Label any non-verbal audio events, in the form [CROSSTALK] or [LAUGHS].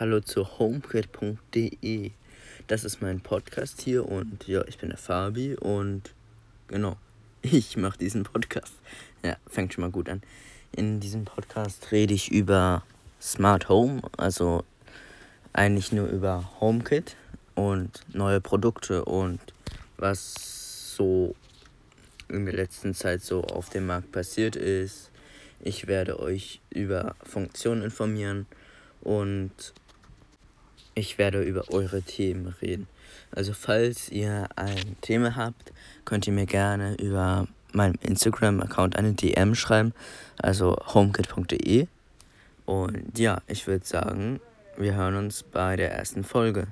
Hallo zu homekit.de. Das ist mein Podcast hier und ja, ich bin der Fabi und genau, [LAUGHS] ich mache diesen Podcast. Ja, fängt schon mal gut an. In diesem Podcast rede ich über Smart Home, also eigentlich nur über HomeKit und neue Produkte und was so in der letzten Zeit so auf dem Markt passiert ist. Ich werde euch über Funktionen informieren und ich werde über eure Themen reden. Also falls ihr ein Thema habt, könnt ihr mir gerne über meinem Instagram-Account eine DM schreiben, also homekit.de. Und ja, ich würde sagen, wir hören uns bei der ersten Folge.